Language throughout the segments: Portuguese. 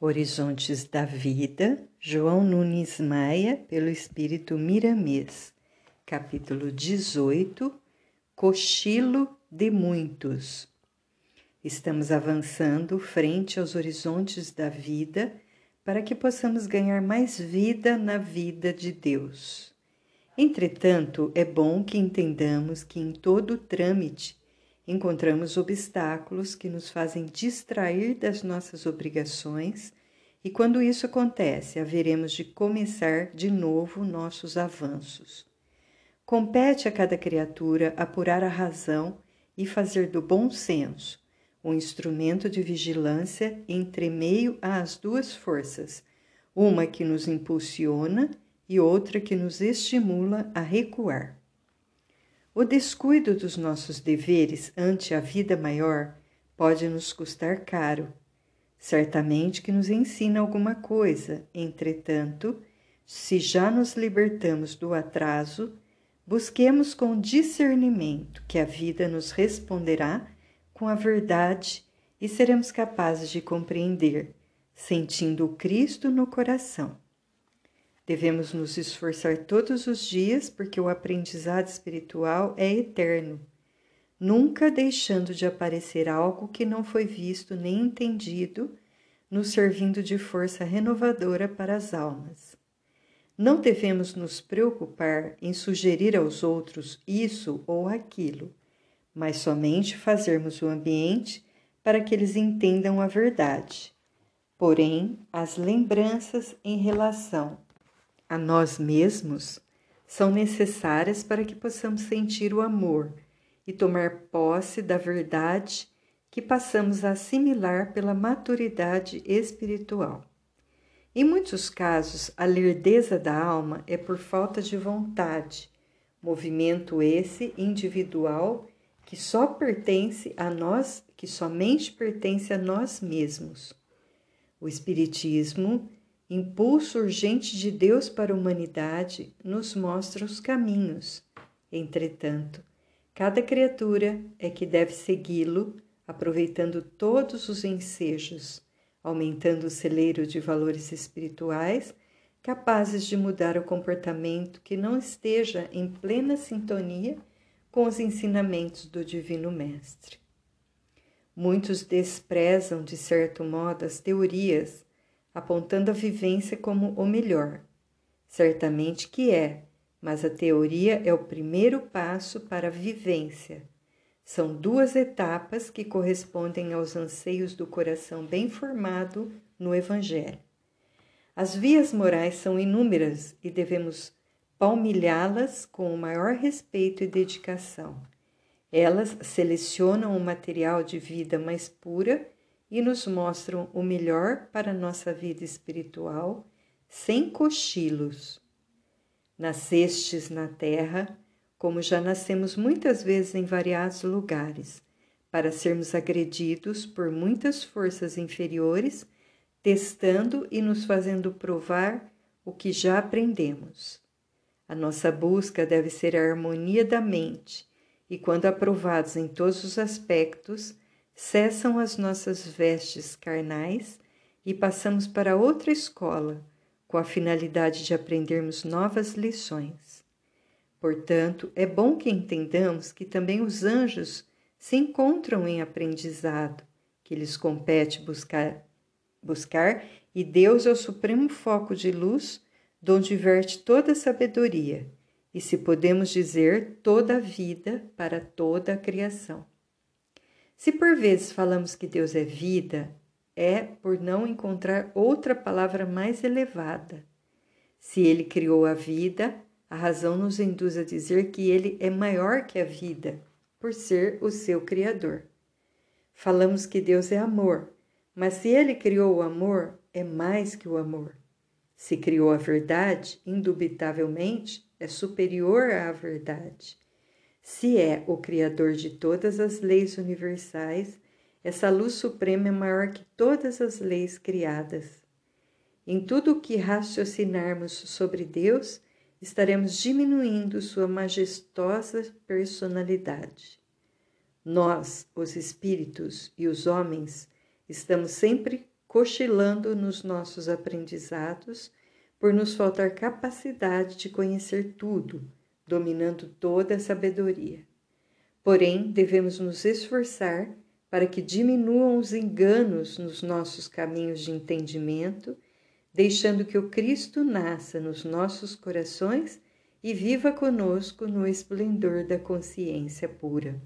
Horizontes da Vida, João Nunes Maia, pelo Espírito Miramês, capítulo 18 Cochilo de Muitos. Estamos avançando frente aos horizontes da vida para que possamos ganhar mais vida na vida de Deus. Entretanto, é bom que entendamos que em todo o trâmite encontramos obstáculos que nos fazem distrair das nossas obrigações, e quando isso acontece, haveremos de começar de novo nossos avanços. Compete a cada criatura apurar a razão e fazer do bom senso um instrumento de vigilância entre meio às duas forças, uma que nos impulsiona e outra que nos estimula a recuar. O descuido dos nossos deveres ante a vida maior pode nos custar caro. Certamente que nos ensina alguma coisa, entretanto, se já nos libertamos do atraso, busquemos com discernimento que a vida nos responderá com a verdade e seremos capazes de compreender, sentindo o Cristo no coração. Devemos nos esforçar todos os dias porque o aprendizado espiritual é eterno, nunca deixando de aparecer algo que não foi visto nem entendido, nos servindo de força renovadora para as almas. Não devemos nos preocupar em sugerir aos outros isso ou aquilo, mas somente fazermos o ambiente para que eles entendam a verdade. Porém, as lembranças em relação a nós mesmos são necessárias para que possamos sentir o amor e tomar posse da verdade que passamos a assimilar pela maturidade espiritual. Em muitos casos, a lerdeza da alma é por falta de vontade, movimento esse individual que só pertence a nós, que somente pertence a nós mesmos. O Espiritismo impulso urgente de Deus para a humanidade, nos mostra os caminhos. Entretanto, cada criatura é que deve segui-lo, aproveitando todos os ensejos, aumentando o celeiro de valores espirituais capazes de mudar o comportamento que não esteja em plena sintonia com os ensinamentos do Divino Mestre. Muitos desprezam, de certo modo, as teorias apontando a vivência como o melhor. Certamente que é, mas a teoria é o primeiro passo para a vivência. São duas etapas que correspondem aos anseios do coração bem formado no Evangelho. As vias morais são inúmeras e devemos palmilhá-las com o maior respeito e dedicação. Elas selecionam o material de vida mais pura e nos mostram o melhor para nossa vida espiritual, sem cochilos. Nascestes na terra, como já nascemos muitas vezes em variados lugares, para sermos agredidos por muitas forças inferiores, testando e nos fazendo provar o que já aprendemos. A nossa busca deve ser a harmonia da mente, e quando aprovados em todos os aspectos, cessam as nossas vestes carnais e passamos para outra escola, com a finalidade de aprendermos novas lições. Portanto, é bom que entendamos que também os anjos se encontram em aprendizado, que lhes compete buscar, buscar e Deus é o supremo foco de luz, donde verte toda a sabedoria, e se podemos dizer, toda a vida para toda a criação. Se por vezes falamos que Deus é vida, é por não encontrar outra palavra mais elevada. Se Ele criou a vida, a razão nos induz a dizer que Ele é maior que a vida, por ser o seu Criador. Falamos que Deus é amor, mas se Ele criou o amor, é mais que o amor. Se criou a verdade, indubitavelmente é superior à verdade. Se é o Criador de todas as leis universais, essa luz suprema é maior que todas as leis criadas. Em tudo o que raciocinarmos sobre Deus, estaremos diminuindo sua majestosa personalidade. Nós, os espíritos e os homens, estamos sempre cochilando nos nossos aprendizados, por nos faltar capacidade de conhecer tudo, dominando toda a sabedoria. Porém, devemos nos esforçar para que diminuam os enganos nos nossos caminhos de entendimento, deixando que o Cristo nasça nos nossos corações e viva conosco no esplendor da consciência pura.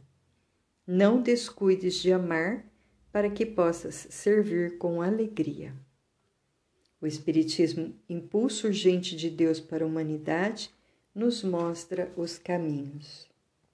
Não descuides de amar para que possas servir com alegria. O Espiritismo, impulso urgente de Deus para a humanidade, nos mostra os caminhos.